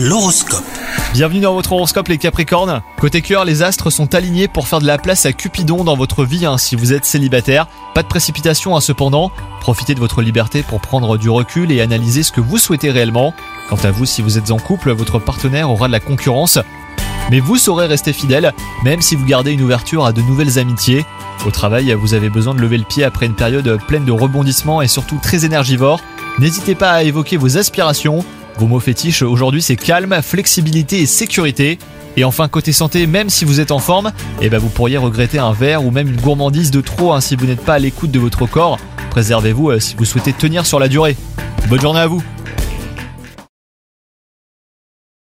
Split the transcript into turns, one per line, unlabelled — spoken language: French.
L'horoscope.
Bienvenue dans votre horoscope les Capricornes. Côté cœur, les astres sont alignés pour faire de la place à Cupidon dans votre vie hein, si vous êtes célibataire. Pas de précipitation hein, cependant. Profitez de votre liberté pour prendre du recul et analyser ce que vous souhaitez réellement. Quant à vous, si vous êtes en couple, votre partenaire aura de la concurrence. Mais vous saurez rester fidèle, même si vous gardez une ouverture à de nouvelles amitiés. Au travail, vous avez besoin de lever le pied après une période pleine de rebondissements et surtout très énergivore. N'hésitez pas à évoquer vos aspirations. Vos mots fétiches aujourd'hui c'est calme, flexibilité et sécurité. Et enfin côté santé, même si vous êtes en forme, eh ben vous pourriez regretter un verre ou même une gourmandise de trop hein, si vous n'êtes pas à l'écoute de votre corps. Préservez-vous euh, si vous souhaitez tenir sur la durée. Bonne journée à vous